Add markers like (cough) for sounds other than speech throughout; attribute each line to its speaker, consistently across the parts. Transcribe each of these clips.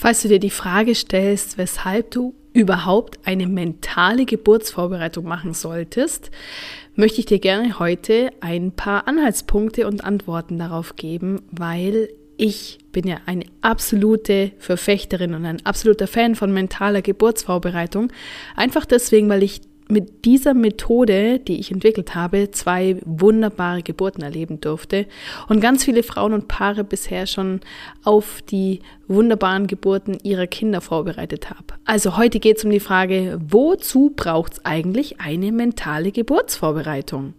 Speaker 1: Falls du dir die Frage stellst, weshalb du überhaupt eine mentale Geburtsvorbereitung machen solltest, möchte ich dir gerne heute ein paar Anhaltspunkte und Antworten darauf geben, weil ich bin ja eine absolute Verfechterin und ein absoluter Fan von mentaler Geburtsvorbereitung. Einfach deswegen, weil ich mit dieser Methode, die ich entwickelt habe, zwei wunderbare Geburten erleben durfte und ganz viele Frauen und Paare bisher schon auf die wunderbaren Geburten ihrer Kinder vorbereitet habe. Also heute geht es um die Frage, wozu braucht es eigentlich eine mentale Geburtsvorbereitung?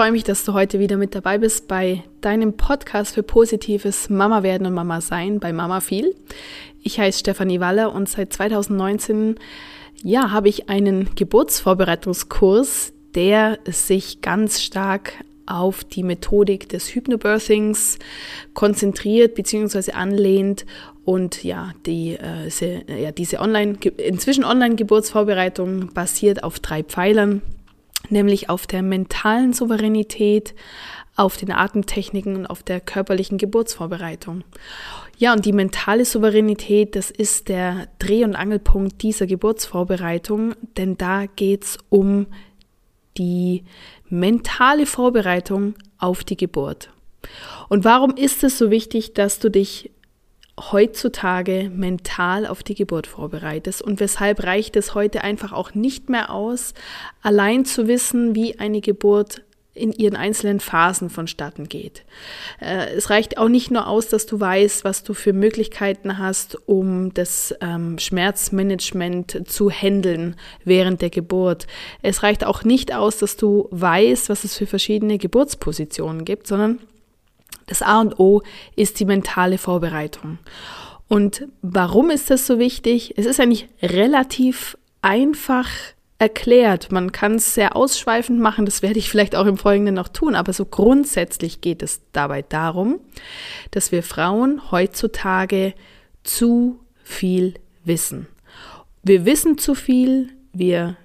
Speaker 1: Freue mich, dass du heute wieder mit dabei bist bei deinem Podcast für positives Mama werden und Mama sein bei Mama viel. Ich heiße Stefanie Waller und seit 2019 ja, habe ich einen Geburtsvorbereitungskurs, der sich ganz stark auf die Methodik des Hypnobirthings konzentriert bzw. anlehnt und ja, die, äh, diese online, inzwischen Online-Geburtsvorbereitung basiert auf drei Pfeilern nämlich auf der mentalen Souveränität, auf den Atemtechniken und auf der körperlichen Geburtsvorbereitung. Ja, und die mentale Souveränität, das ist der Dreh- und Angelpunkt dieser Geburtsvorbereitung, denn da geht es um die mentale Vorbereitung auf die Geburt. Und warum ist es so wichtig, dass du dich heutzutage mental auf die Geburt vorbereitest und weshalb reicht es heute einfach auch nicht mehr aus, allein zu wissen, wie eine Geburt in ihren einzelnen Phasen vonstatten geht. Äh, es reicht auch nicht nur aus, dass du weißt, was du für Möglichkeiten hast, um das ähm, Schmerzmanagement zu handeln während der Geburt. Es reicht auch nicht aus, dass du weißt, was es für verschiedene Geburtspositionen gibt, sondern das A und O ist die mentale Vorbereitung. Und warum ist das so wichtig? Es ist eigentlich relativ einfach erklärt. Man kann es sehr ausschweifend machen, das werde ich vielleicht auch im Folgenden noch tun, aber so grundsätzlich geht es dabei darum, dass wir Frauen heutzutage zu viel wissen. Wir wissen zu viel, wir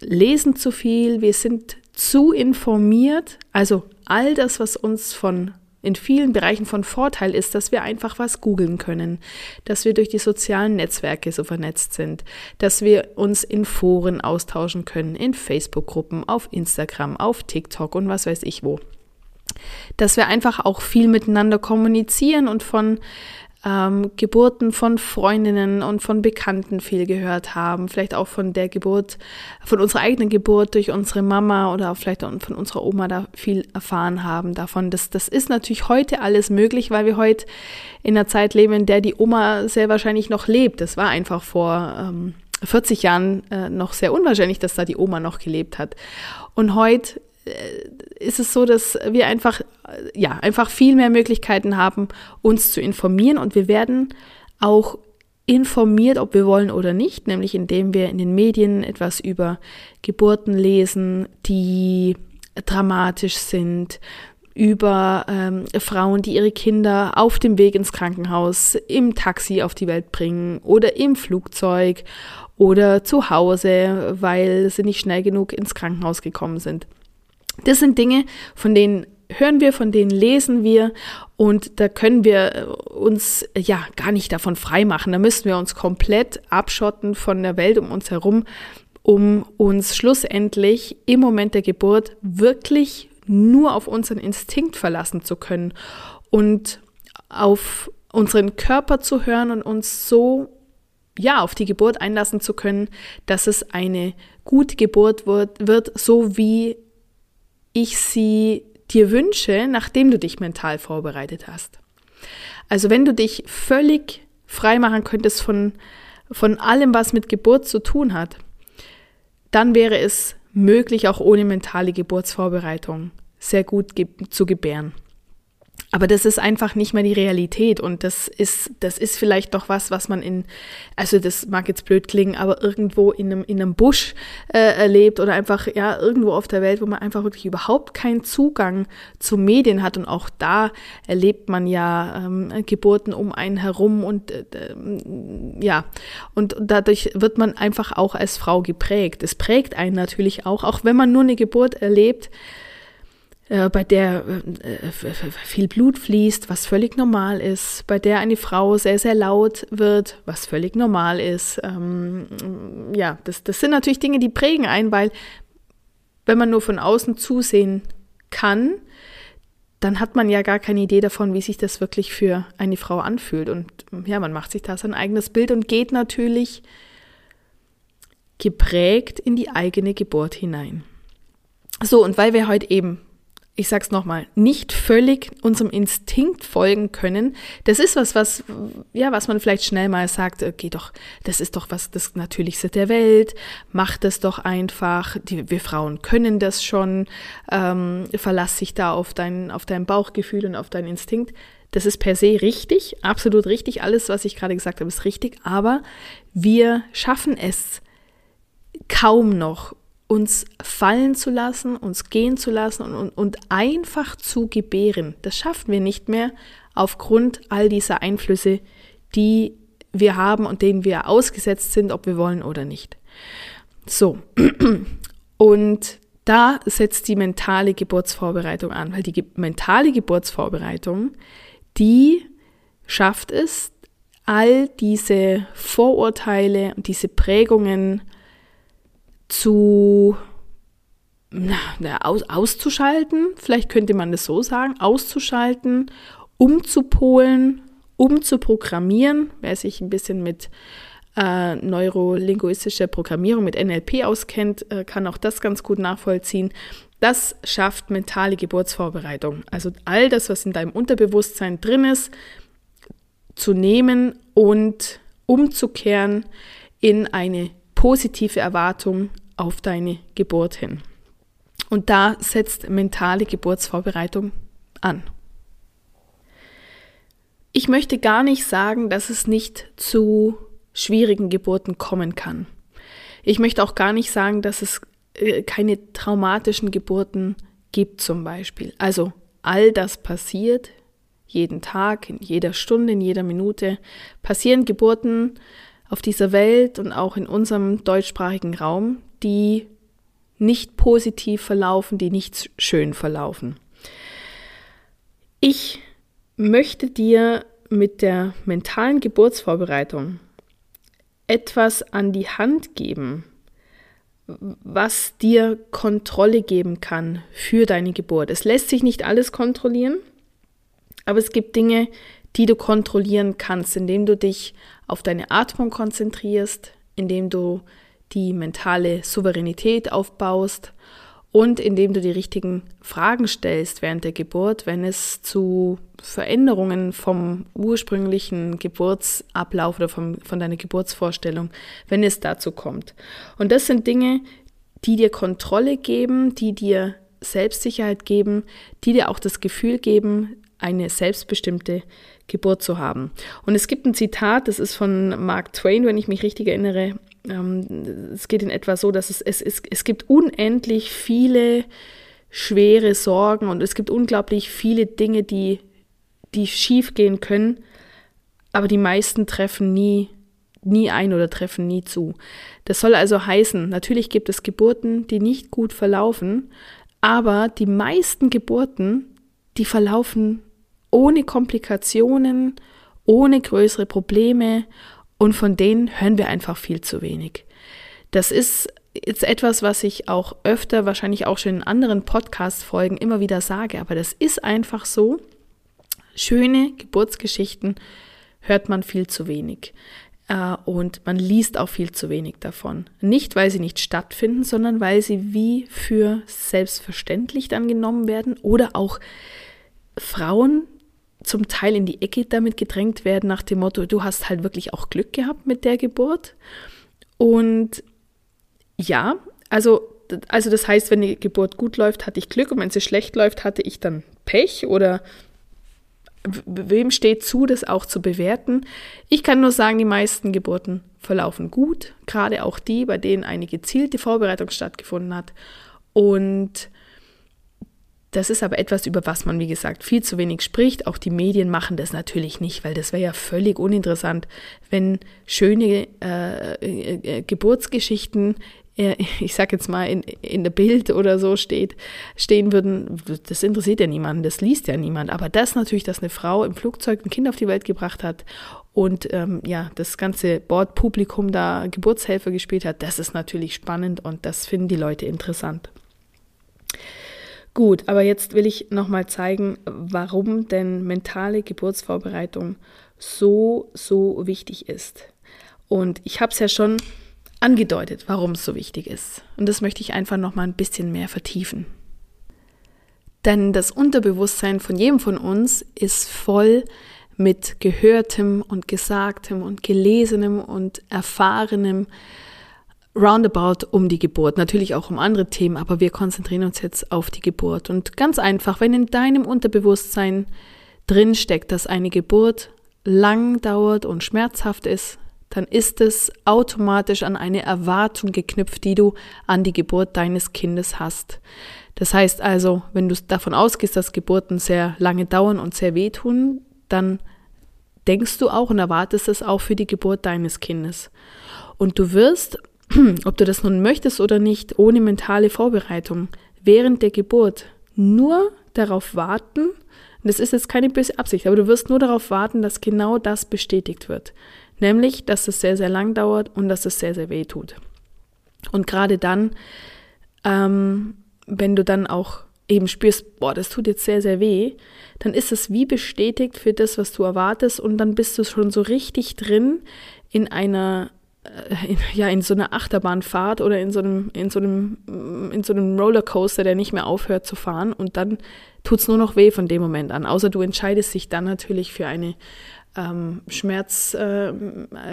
Speaker 1: lesen zu viel, wir sind zu informiert, also all das, was uns von in vielen Bereichen von Vorteil ist, dass wir einfach was googeln können, dass wir durch die sozialen Netzwerke so vernetzt sind, dass wir uns in Foren austauschen können, in Facebook-Gruppen, auf Instagram, auf TikTok und was weiß ich wo. Dass wir einfach auch viel miteinander kommunizieren und von ähm, Geburten von Freundinnen und von Bekannten viel gehört haben, vielleicht auch von der Geburt, von unserer eigenen Geburt durch unsere Mama oder auch vielleicht von unserer Oma da viel erfahren haben davon. Das, das ist natürlich heute alles möglich, weil wir heute in einer Zeit leben, in der die Oma sehr wahrscheinlich noch lebt. Das war einfach vor ähm, 40 Jahren äh, noch sehr unwahrscheinlich, dass da die Oma noch gelebt hat. Und heute ist es so, dass wir einfach, äh, ja, einfach viel mehr Möglichkeiten haben, uns zu informieren und wir werden auch informiert, ob wir wollen oder nicht, nämlich indem wir in den Medien etwas über Geburten lesen, die dramatisch sind, über ähm, Frauen, die ihre Kinder auf dem Weg ins Krankenhaus, im Taxi auf die Welt bringen oder im Flugzeug oder zu Hause, weil sie nicht schnell genug ins Krankenhaus gekommen sind. Das sind Dinge, von denen hören wir, von denen lesen wir und da können wir äh, uns ja gar nicht davon freimachen. Da müssen wir uns komplett abschotten von der Welt um uns herum, um uns schlussendlich im Moment der Geburt wirklich nur auf unseren Instinkt verlassen zu können und auf unseren Körper zu hören und uns so ja auf die Geburt einlassen zu können, dass es eine gute Geburt wird, wird so wie ich sie dir wünsche, nachdem du dich mental vorbereitet hast. Also wenn du dich völlig frei machen könntest von, von allem, was mit Geburt zu tun hat, dann wäre es möglich, auch ohne mentale Geburtsvorbereitung sehr gut ge zu gebären. Aber das ist einfach nicht mehr die Realität und das ist, das ist vielleicht doch was, was man in, also das mag jetzt blöd klingen, aber irgendwo in einem, in einem Busch äh, erlebt oder einfach ja irgendwo auf der Welt, wo man einfach wirklich überhaupt keinen Zugang zu Medien hat und auch da erlebt man ja ähm, Geburten um einen herum und äh, ja und dadurch wird man einfach auch als Frau geprägt. Es prägt einen natürlich auch, auch wenn man nur eine Geburt erlebt äh, bei der äh, viel Blut fließt, was völlig normal ist, bei der eine Frau sehr, sehr laut wird, was völlig normal ist. Ähm, ja, das, das sind natürlich Dinge, die prägen ein, weil wenn man nur von außen zusehen kann, dann hat man ja gar keine Idee davon, wie sich das wirklich für eine Frau anfühlt. Und ja, man macht sich da sein eigenes Bild und geht natürlich geprägt in die eigene Geburt hinein. So, und weil wir heute eben ich sag's nochmal, nicht völlig unserem Instinkt folgen können. Das ist was, was, ja, was man vielleicht schnell mal sagt, okay, doch, das ist doch was das Natürlichste der Welt, mach das doch einfach, die, wir Frauen können das schon, ähm, verlass dich da auf dein, auf dein Bauchgefühl und auf deinen Instinkt. Das ist per se richtig, absolut richtig. Alles, was ich gerade gesagt habe, ist richtig, aber wir schaffen es kaum noch, uns fallen zu lassen, uns gehen zu lassen und, und, einfach zu gebären. Das schaffen wir nicht mehr aufgrund all dieser Einflüsse, die wir haben und denen wir ausgesetzt sind, ob wir wollen oder nicht. So, (clears throat) und da setzt die mentale Geburtsvorbereitung an, weil die ge mentale Geburtsvorbereitung, die schafft es, all diese Vorurteile und diese Prägungen zu na, aus, auszuschalten, vielleicht könnte man das so sagen, auszuschalten, umzupolen, umzuprogrammieren, wer sich ein bisschen mit äh, neurolinguistischer Programmierung, mit NLP auskennt, äh, kann auch das ganz gut nachvollziehen. Das schafft mentale Geburtsvorbereitung. Also all das, was in deinem Unterbewusstsein drin ist, zu nehmen und umzukehren in eine positive Erwartung auf deine Geburt hin. Und da setzt mentale Geburtsvorbereitung an. Ich möchte gar nicht sagen, dass es nicht zu schwierigen Geburten kommen kann. Ich möchte auch gar nicht sagen, dass es äh, keine traumatischen Geburten gibt zum Beispiel. Also all das passiert jeden Tag, in jeder Stunde, in jeder Minute passieren Geburten auf dieser Welt und auch in unserem deutschsprachigen Raum, die nicht positiv verlaufen, die nicht schön verlaufen. Ich möchte dir mit der mentalen Geburtsvorbereitung etwas an die Hand geben, was dir Kontrolle geben kann für deine Geburt. Es lässt sich nicht alles kontrollieren, aber es gibt Dinge, die du kontrollieren kannst, indem du dich auf deine Atmung konzentrierst, indem du die mentale Souveränität aufbaust und indem du die richtigen Fragen stellst während der Geburt, wenn es zu Veränderungen vom ursprünglichen Geburtsablauf oder vom, von deiner Geburtsvorstellung, wenn es dazu kommt. Und das sind Dinge, die dir Kontrolle geben, die dir Selbstsicherheit geben, die dir auch das Gefühl geben, eine selbstbestimmte Geburt zu haben. Und es gibt ein Zitat, das ist von Mark Twain, wenn ich mich richtig erinnere. Ähm, es geht in etwa so, dass es, es, es, es gibt unendlich viele schwere Sorgen und es gibt unglaublich viele Dinge, die, die schief gehen können, aber die meisten treffen nie, nie ein oder treffen nie zu. Das soll also heißen, natürlich gibt es Geburten, die nicht gut verlaufen, aber die meisten Geburten, die verlaufen ohne Komplikationen, ohne größere Probleme und von denen hören wir einfach viel zu wenig. Das ist jetzt etwas, was ich auch öfter, wahrscheinlich auch schon in anderen Podcast-Folgen immer wieder sage, aber das ist einfach so. Schöne Geburtsgeschichten hört man viel zu wenig. Äh, und man liest auch viel zu wenig davon. Nicht, weil sie nicht stattfinden, sondern weil sie wie für selbstverständlich dann genommen werden oder auch Frauen zum Teil in die Ecke damit gedrängt werden nach dem Motto, du hast halt wirklich auch Glück gehabt mit der Geburt. Und ja, also, also das heißt, wenn die Geburt gut läuft, hatte ich Glück und wenn sie schlecht läuft, hatte ich dann Pech oder wem steht zu, das auch zu bewerten? Ich kann nur sagen, die meisten Geburten verlaufen gut, gerade auch die, bei denen eine gezielte Vorbereitung stattgefunden hat. Und das ist aber etwas, über was man, wie gesagt, viel zu wenig spricht. Auch die Medien machen das natürlich nicht, weil das wäre ja völlig uninteressant, wenn schöne äh, äh, Geburtsgeschichten äh, ich sag jetzt mal, in, in der Bild oder so steht, stehen würden, das interessiert ja niemanden, das liest ja niemand. Aber das natürlich, dass eine Frau im Flugzeug ein Kind auf die Welt gebracht hat und ähm, ja, das ganze Bordpublikum da Geburtshelfer gespielt hat, das ist natürlich spannend und das finden die Leute interessant. Gut, aber jetzt will ich nochmal zeigen, warum denn mentale Geburtsvorbereitung so, so wichtig ist. Und ich habe es ja schon angedeutet, warum es so wichtig ist. Und das möchte ich einfach noch mal ein bisschen mehr vertiefen. Denn das Unterbewusstsein von jedem von uns ist voll mit Gehörtem und Gesagtem und Gelesenem und Erfahrenem roundabout um die Geburt. Natürlich auch um andere Themen, aber wir konzentrieren uns jetzt auf die Geburt. Und ganz einfach, wenn in deinem Unterbewusstsein drinsteckt, dass eine Geburt lang dauert und schmerzhaft ist, dann ist es automatisch an eine Erwartung geknüpft, die du an die Geburt deines Kindes hast. Das heißt also, wenn du davon ausgehst, dass Geburten sehr lange dauern und sehr wehtun, dann denkst du auch und erwartest es auch für die Geburt deines Kindes. Und du wirst, ob du das nun möchtest oder nicht, ohne mentale Vorbereitung während der Geburt nur darauf warten, und das ist jetzt keine böse Absicht, aber du wirst nur darauf warten, dass genau das bestätigt wird. Nämlich, dass es sehr, sehr lang dauert und dass es sehr, sehr weh tut. Und gerade dann, ähm, wenn du dann auch eben spürst, boah, das tut jetzt sehr, sehr weh, dann ist es wie bestätigt für das, was du erwartest und dann bist du schon so richtig drin in einer in, ja, in so einer Achterbahnfahrt oder in so einem, in so einem, in so einem Rollercoaster, der nicht mehr aufhört zu fahren und dann tut es nur noch weh von dem Moment an. Außer du entscheidest dich dann natürlich für eine ähm, Schmerz, äh,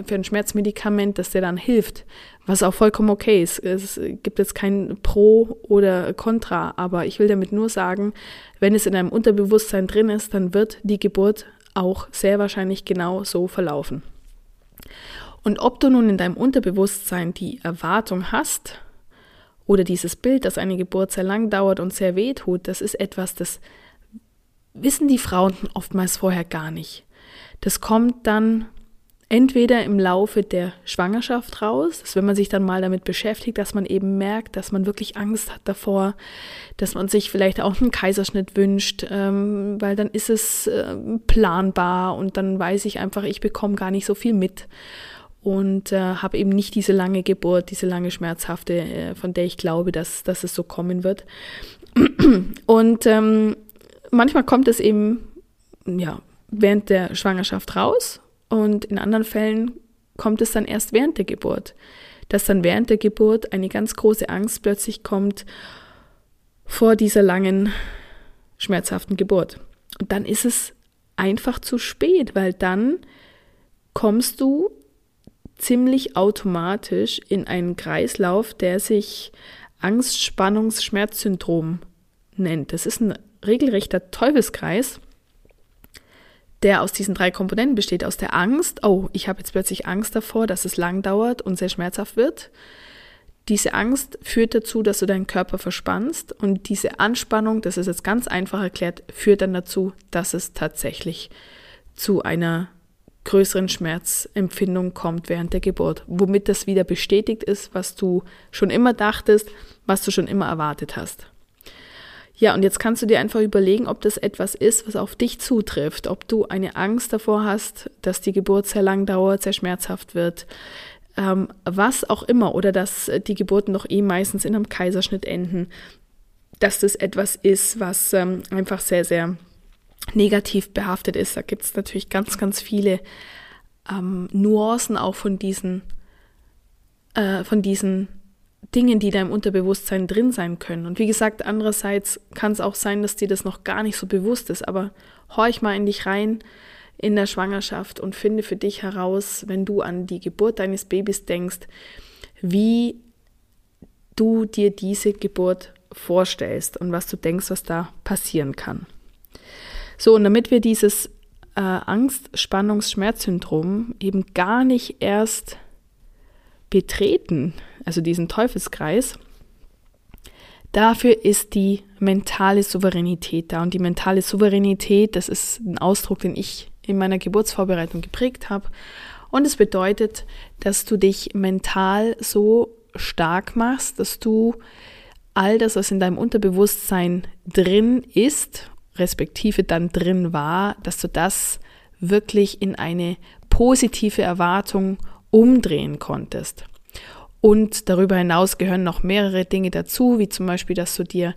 Speaker 1: für ein Schmerzmedikament, das dir dann hilft, was auch vollkommen okay ist. Es gibt jetzt kein Pro oder Contra, aber ich will damit nur sagen, wenn es in deinem Unterbewusstsein drin ist, dann wird die Geburt auch sehr wahrscheinlich genau so verlaufen. Und ob du nun in deinem Unterbewusstsein die Erwartung hast oder dieses Bild, dass eine Geburt sehr lang dauert und sehr weh tut, das ist etwas, das wissen die Frauen oftmals vorher gar nicht. Das kommt dann entweder im Laufe der Schwangerschaft raus, dass wenn man sich dann mal damit beschäftigt, dass man eben merkt, dass man wirklich Angst hat davor, dass man sich vielleicht auch einen Kaiserschnitt wünscht, ähm, weil dann ist es äh, planbar und dann weiß ich einfach, ich bekomme gar nicht so viel mit und äh, habe eben nicht diese lange Geburt, diese lange schmerzhafte, äh, von der ich glaube, dass, dass es so kommen wird. (clears throat) Und ähm, manchmal kommt es eben, ja, während der Schwangerschaft raus und in anderen Fällen kommt es dann erst während der Geburt. Dass dann während der Geburt eine ganz große Angst plötzlich kommt vor dieser langen, schmerzhaften Geburt. Und dann ist es einfach zu spät, weil dann kommst du ziemlich automatisch in einen Kreislauf, der sich Angst, Spannungs, Schmerzsyndrom nennt. Das ist ein regelrechter Teufelskreis der aus diesen drei Komponenten besteht, aus der Angst, oh, ich habe jetzt plötzlich Angst davor, dass es lang dauert und sehr schmerzhaft wird. Diese Angst führt dazu, dass du deinen Körper verspannst und diese Anspannung, das ist jetzt ganz einfach erklärt, führt dann dazu, dass es tatsächlich zu einer größeren Schmerzempfindung kommt während der Geburt, womit das wieder bestätigt ist, was du schon immer dachtest, was du schon immer erwartet hast. Ja, und jetzt kannst du dir einfach überlegen, ob das etwas ist, was auf dich zutrifft, ob du eine Angst davor hast, dass die Geburt sehr lang dauert, sehr schmerzhaft wird, ähm, was auch immer, oder dass die Geburten doch eh meistens in einem Kaiserschnitt enden, dass das etwas ist, was ähm, einfach sehr, sehr negativ behaftet ist. Da gibt es natürlich ganz, ganz viele ähm, Nuancen auch von diesen, äh, von diesen Dingen, die da im Unterbewusstsein drin sein können. Und wie gesagt, andererseits kann es auch sein, dass dir das noch gar nicht so bewusst ist, aber horch mal in dich rein in der Schwangerschaft und finde für dich heraus, wenn du an die Geburt deines Babys denkst, wie du dir diese Geburt vorstellst und was du denkst, was da passieren kann. So, und damit wir dieses äh, Angst, Spannungs, Schmerzsyndrom eben gar nicht erst betreten, also diesen Teufelskreis. Dafür ist die mentale Souveränität da. Und die mentale Souveränität, das ist ein Ausdruck, den ich in meiner Geburtsvorbereitung geprägt habe. Und es bedeutet, dass du dich mental so stark machst, dass du all das, was in deinem Unterbewusstsein drin ist, respektive dann drin war, dass du das wirklich in eine positive Erwartung umdrehen konntest. Und darüber hinaus gehören noch mehrere Dinge dazu, wie zum Beispiel, dass du dir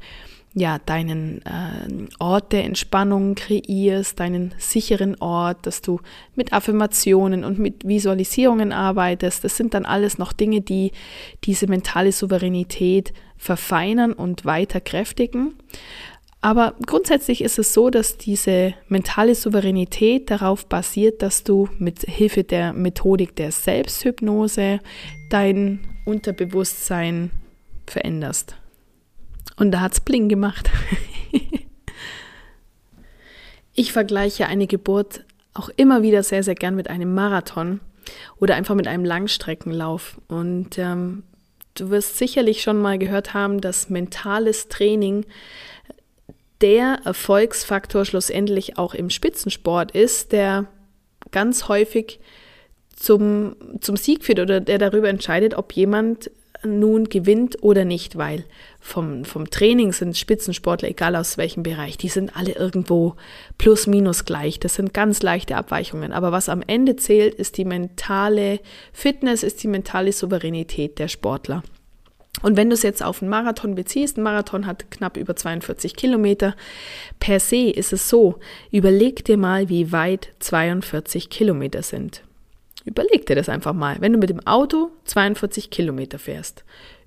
Speaker 1: ja deinen äh, Ort der Entspannung kreierst, deinen sicheren Ort, dass du mit Affirmationen und mit Visualisierungen arbeitest. Das sind dann alles noch Dinge, die diese mentale Souveränität verfeinern und weiter kräftigen. Aber grundsätzlich ist es so, dass diese mentale Souveränität darauf basiert, dass du mit Hilfe der Methodik der Selbsthypnose dein Unterbewusstsein veränderst. Und da hat es Bling gemacht. (laughs) ich vergleiche eine Geburt auch immer wieder sehr, sehr gern mit einem Marathon oder einfach mit einem Langstreckenlauf. Und ähm, du wirst sicherlich schon mal gehört haben, dass mentales Training der Erfolgsfaktor schlussendlich auch im Spitzensport ist, der ganz häufig zum, zum Sieg führt oder der darüber entscheidet, ob jemand nun gewinnt oder nicht, weil vom, vom Training sind Spitzensportler, egal aus welchem Bereich, die sind alle irgendwo plus minus gleich. Das sind ganz leichte Abweichungen. Aber was am Ende zählt, ist die mentale Fitness, ist die mentale Souveränität der Sportler. Und wenn du es jetzt auf einen Marathon beziehst, ein Marathon hat knapp über 42 Kilometer, per se ist es so, überleg dir mal, wie weit 42 Kilometer sind. Überleg dir das einfach mal. Wenn du mit dem Auto 42 Kilometer fährst,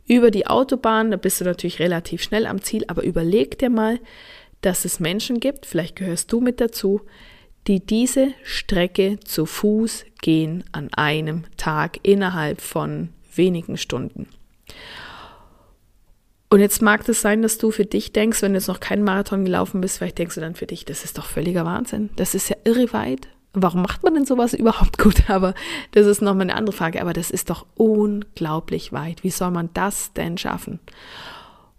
Speaker 1: über die Autobahn, da bist du natürlich relativ schnell am Ziel, aber überleg dir mal, dass es Menschen gibt, vielleicht gehörst du mit dazu, die diese Strecke zu Fuß gehen an einem Tag innerhalb von wenigen Stunden. Und jetzt mag es sein, dass du für dich denkst, wenn du jetzt noch keinen Marathon gelaufen bist, vielleicht denkst du dann für dich, das ist doch völliger Wahnsinn. Das ist ja irre weit warum macht man denn sowas (laughs) überhaupt gut? Aber das ist nochmal eine andere Frage. Aber das ist doch unglaublich weit. Wie soll man das denn schaffen?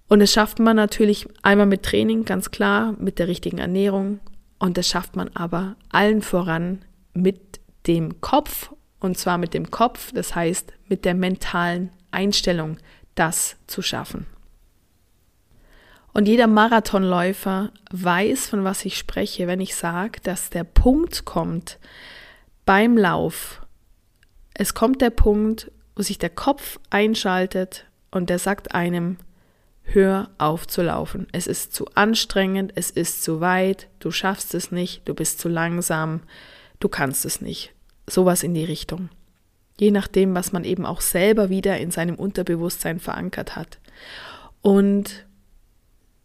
Speaker 1: Und das schafft man natürlich einmal mit Training, ganz klar, mit der richtigen Ernährung. Und das schafft man aber allen voran mit dem Kopf. Und zwar mit dem Kopf, das heißt mit der mentalen Einstellung, das zu schaffen. Und jeder Marathonläufer weiß, von was ich spreche, wenn ich sage, dass der Punkt kommt beim Lauf. Es kommt der Punkt, wo sich der Kopf einschaltet und der sagt einem, hör auf zu laufen. Es ist zu anstrengend, es ist zu weit, du schaffst es nicht, du bist zu langsam, du kannst es nicht. Sowas in die Richtung. Je nachdem, was man eben auch selber wieder in seinem Unterbewusstsein verankert hat. Und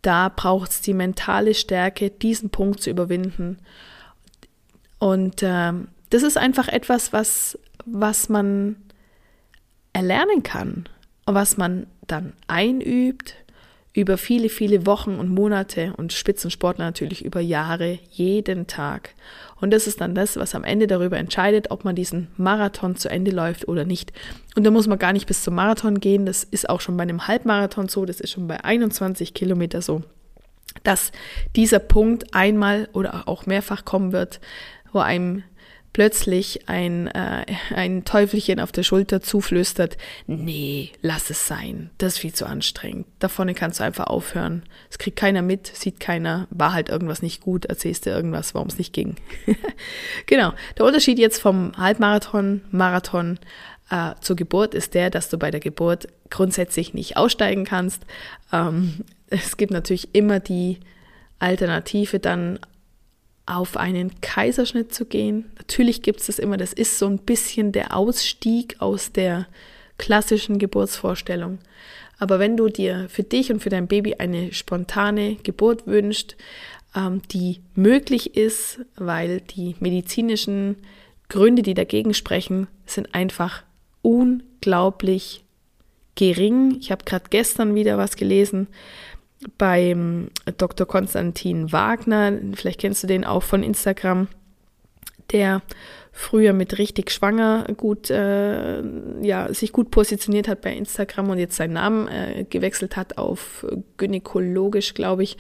Speaker 1: da braucht es die mentale Stärke, diesen Punkt zu überwinden. Und äh, das ist einfach etwas, was, was man erlernen kann und was man dann einübt über viele, viele Wochen und Monate und Spitzensportler natürlich über Jahre, jeden Tag. Und das ist dann das, was am Ende darüber entscheidet, ob man diesen Marathon zu Ende läuft oder nicht. Und da muss man gar nicht bis zum Marathon gehen. Das ist auch schon bei einem Halbmarathon so, das ist schon bei 21 Kilometer so, dass dieser Punkt einmal oder auch mehrfach kommen wird, wo einem plötzlich ein, äh, ein Teufelchen auf der Schulter zuflüstert, nee, lass es sein, das ist viel zu anstrengend. Da vorne kannst du einfach aufhören. Es kriegt keiner mit, sieht keiner, war halt irgendwas nicht gut, erzählst du irgendwas, warum es nicht ging. (laughs) genau. Der Unterschied jetzt vom Halbmarathon, Marathon äh, zur Geburt ist der, dass du bei der Geburt grundsätzlich nicht aussteigen kannst. Ähm, es gibt natürlich immer die Alternative, dann auf einen Kaiserschnitt zu gehen. Natürlich gibt es das immer, das ist so ein bisschen der Ausstieg aus der klassischen Geburtsvorstellung. Aber wenn du dir für dich und für dein Baby eine spontane Geburt wünschst, ähm, die möglich ist, weil die medizinischen Gründe, die dagegen sprechen, sind einfach unglaublich gering. Ich habe gerade gestern wieder was gelesen, beim Dr. Konstantin Wagner, vielleicht kennst du den auch von Instagram, der früher mit richtig schwanger gut, äh, ja, sich gut positioniert hat bei Instagram und jetzt seinen Namen äh, gewechselt hat auf gynäkologisch, glaube ich.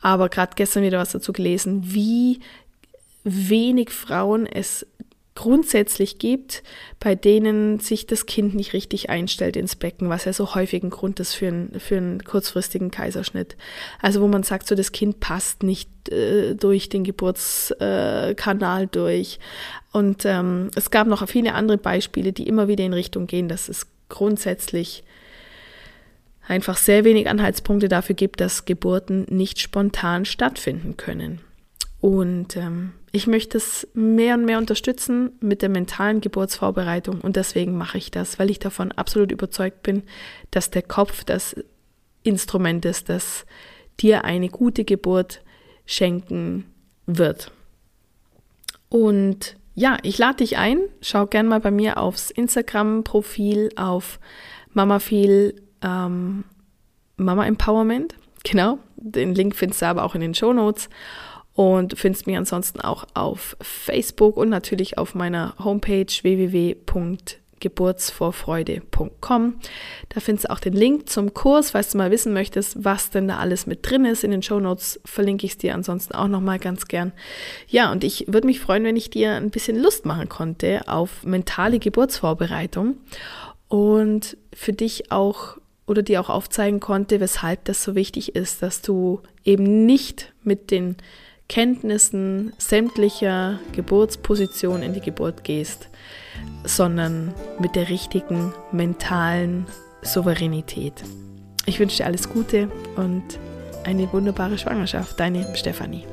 Speaker 1: Aber gerade gestern wieder was dazu gelesen, wie wenig Frauen es grundsätzlich gibt, bei denen sich das Kind nicht richtig einstellt ins Becken, was ja so häufig ein Grund ist für, einen, für einen kurzfristigen Kaiserschnitt. Also wo man sagt, so das Kind passt nicht äh, durch den Geburtskanal äh, durch. Und ähm, es gab noch viele andere Beispiele, die immer wieder in Richtung gehen, dass es grundsätzlich einfach sehr wenig Anhaltspunkte dafür gibt, dass Geburten nicht spontan stattfinden können. Und ähm, ich möchte es mehr und mehr unterstützen mit der mentalen Geburtsvorbereitung und deswegen mache ich das, weil ich davon absolut überzeugt bin, dass der Kopf das Instrument ist, das dir eine gute Geburt schenken wird. Und ja, ich lade dich ein, schau gern mal bei mir aufs Instagram-Profil auf Mama ähm, Mama Empowerment. Genau, den Link findest du aber auch in den Show Notes und findest mich ansonsten auch auf Facebook und natürlich auf meiner Homepage www.geburtsvorfreude.com. Da findest du auch den Link zum Kurs, falls du mal wissen möchtest, was denn da alles mit drin ist. In den Show Notes verlinke ich es dir ansonsten auch nochmal ganz gern. Ja, und ich würde mich freuen, wenn ich dir ein bisschen Lust machen konnte auf mentale Geburtsvorbereitung und für dich auch oder dir auch aufzeigen konnte, weshalb das so wichtig ist, dass du eben nicht mit den Kenntnissen sämtlicher Geburtspositionen in die Geburt gehst, sondern mit der richtigen mentalen Souveränität. Ich wünsche dir alles Gute und eine wunderbare Schwangerschaft. Deine Stefanie.